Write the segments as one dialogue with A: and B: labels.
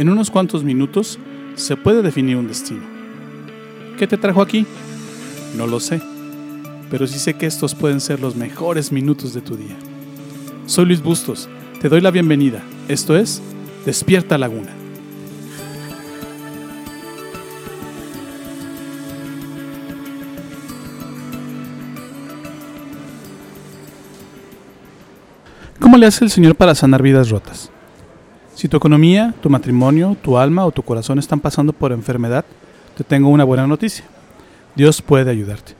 A: En unos cuantos minutos se puede definir un destino. ¿Qué te trajo aquí? No lo sé, pero sí sé que estos pueden ser los mejores minutos de tu día. Soy Luis Bustos, te doy la bienvenida. Esto es Despierta Laguna. ¿Cómo le hace el Señor para sanar vidas rotas? Si tu economía, tu matrimonio, tu alma o tu corazón están pasando por enfermedad, te tengo una buena noticia. Dios puede ayudarte.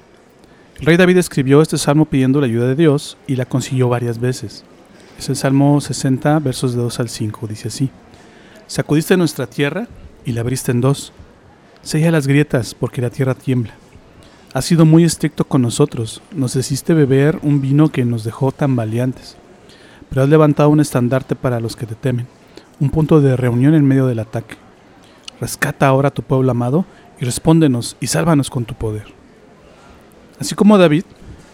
A: El rey David escribió este salmo pidiendo la ayuda de Dios y la consiguió varias veces. Es el Salmo 60, versos de 2 al 5. Dice así: Sacudiste nuestra tierra y la abriste en dos. Sella las grietas porque la tierra tiembla. Has sido muy estricto con nosotros. Nos hiciste beber un vino que nos dejó tan valientes. Pero has levantado un estandarte para los que te temen un punto de reunión en medio del ataque. Rescata ahora a tu pueblo amado y respóndenos y sálvanos con tu poder. Así como David,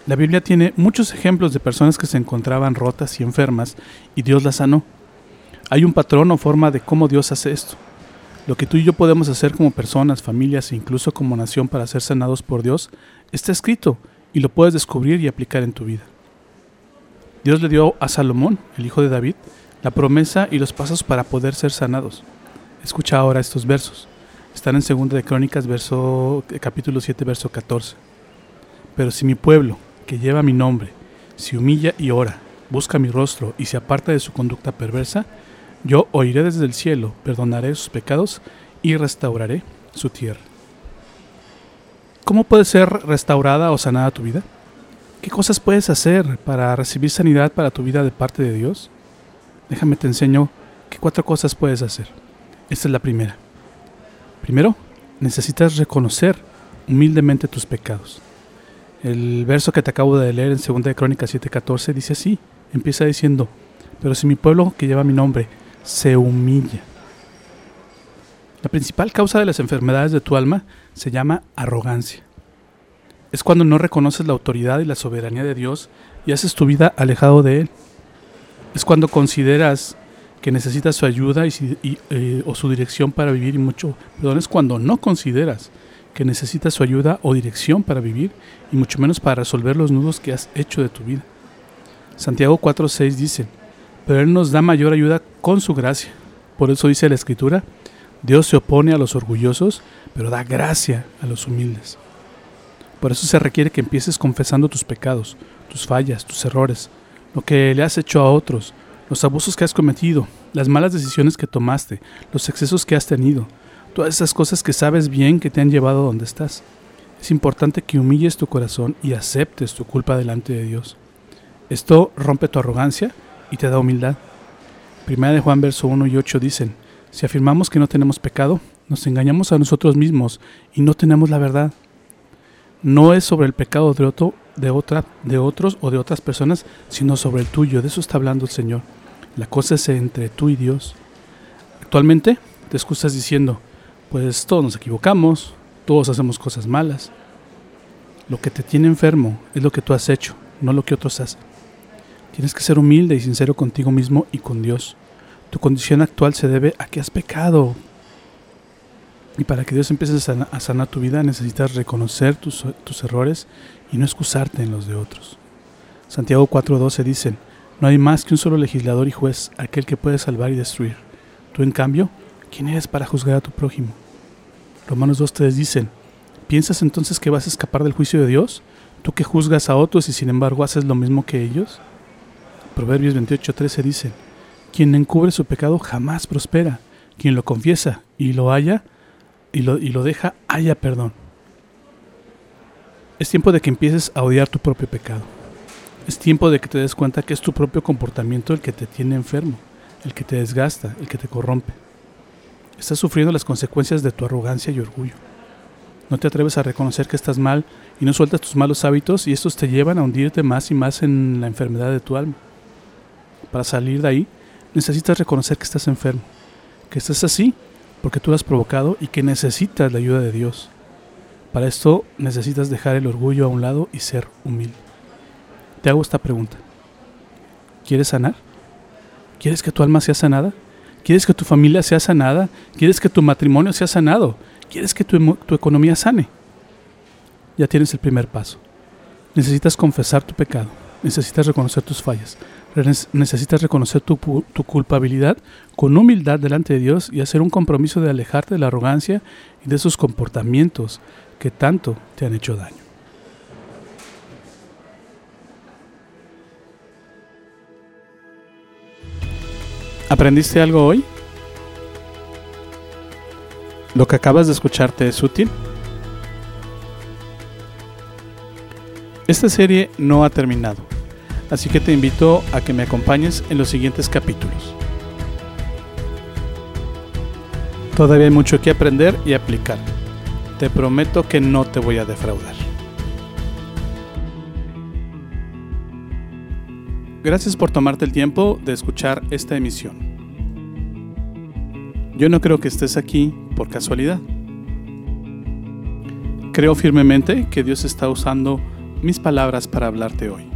A: la Biblia tiene muchos ejemplos de personas que se encontraban rotas y enfermas y Dios las sanó. Hay un patrón o forma de cómo Dios hace esto. Lo que tú y yo podemos hacer como personas, familias e incluso como nación para ser sanados por Dios está escrito y lo puedes descubrir y aplicar en tu vida. Dios le dio a Salomón, el hijo de David, la promesa y los pasos para poder ser sanados. Escucha ahora estos versos. Están en 2 de Crónicas, verso, capítulo 7, verso 14. Pero si mi pueblo, que lleva mi nombre, se humilla y ora, busca mi rostro y se aparta de su conducta perversa, yo oiré desde el cielo, perdonaré sus pecados y restauraré su tierra. ¿Cómo puede ser restaurada o sanada tu vida? ¿Qué cosas puedes hacer para recibir sanidad para tu vida de parte de Dios? Déjame te enseño qué cuatro cosas puedes hacer. Esta es la primera. Primero, necesitas reconocer humildemente tus pecados. El verso que te acabo de leer en 2 de Crónicas 7:14 dice así, empieza diciendo, pero si mi pueblo que lleva mi nombre se humilla. La principal causa de las enfermedades de tu alma se llama arrogancia. Es cuando no reconoces la autoridad y la soberanía de Dios y haces tu vida alejado de Él es cuando consideras que necesitas su ayuda y, eh, o su dirección para vivir y mucho, perdón, es cuando no consideras que necesitas su ayuda o dirección para vivir y mucho menos para resolver los nudos que has hecho de tu vida. Santiago 4:6 dice, pero Él nos da mayor ayuda con su gracia. Por eso dice la Escritura, Dios se opone a los orgullosos, pero da gracia a los humildes. Por eso se requiere que empieces confesando tus pecados, tus fallas, tus errores, lo que le has hecho a otros, los abusos que has cometido, las malas decisiones que tomaste, los excesos que has tenido, todas esas cosas que sabes bien que te han llevado a donde estás. Es importante que humilles tu corazón y aceptes tu culpa delante de Dios. Esto rompe tu arrogancia y te da humildad. Primera de Juan verso 1 y 8 dicen, si afirmamos que no tenemos pecado, nos engañamos a nosotros mismos y no tenemos la verdad. No es sobre el pecado de otro de, otra, de otros o de otras personas, sino sobre el tuyo. De eso está hablando el Señor. La cosa es entre tú y Dios. Actualmente te excusas diciendo, pues todos nos equivocamos, todos hacemos cosas malas. Lo que te tiene enfermo es lo que tú has hecho, no lo que otros hacen. Tienes que ser humilde y sincero contigo mismo y con Dios. Tu condición actual se debe a que has pecado, y para que Dios empiece a sanar, tu vida necesitas reconocer tus, tus, errores y no excusarte en los de otros. Santiago 4:12 dice, no hay más que un solo legislador y juez, aquel que puede salvar y destruir. Tú en cambio, ¿quién eres para juzgar a tu prójimo? Romanos 2:3 dicen, ¿piensas entonces que vas a escapar del juicio de Dios? ¿Tú que juzgas a otros y sin embargo haces lo mismo que ellos? Proverbios 28:13 dice, quien encubre su pecado jamás prospera, quien lo confiesa y lo halla, y lo, y lo deja, haya perdón. Es tiempo de que empieces a odiar tu propio pecado. Es tiempo de que te des cuenta que es tu propio comportamiento el que te tiene enfermo, el que te desgasta, el que te corrompe. Estás sufriendo las consecuencias de tu arrogancia y orgullo. No te atreves a reconocer que estás mal y no sueltas tus malos hábitos y estos te llevan a hundirte más y más en la enfermedad de tu alma. Para salir de ahí, necesitas reconocer que estás enfermo, que estás así porque tú lo has provocado y que necesitas la ayuda de Dios. Para esto necesitas dejar el orgullo a un lado y ser humilde. Te hago esta pregunta. ¿Quieres sanar? ¿Quieres que tu alma sea sanada? ¿Quieres que tu familia sea sanada? ¿Quieres que tu matrimonio sea sanado? ¿Quieres que tu, tu economía sane? Ya tienes el primer paso. Necesitas confesar tu pecado. Necesitas reconocer tus fallas. Necesitas reconocer tu, tu, culpabilidad con humildad delante de Dios y hacer un compromiso de alejarte de la arrogancia y de esos comportamientos que tanto te han hecho daño. ¿Aprendiste algo hoy? ¿Lo que acabas de escucharte es útil? Esta serie no ha terminado, así que te invito a que me acompañes en los siguientes capítulos. Todavía hay mucho que aprender y aplicar. Te prometo que no te voy a defraudar. Gracias por tomarte el tiempo de escuchar esta emisión. Yo no creo que estés aquí por casualidad. Creo firmemente que Dios está usando mis palabras para hablarte hoy.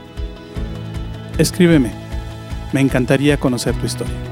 A: Escríbeme, me encantaría conocer tu historia.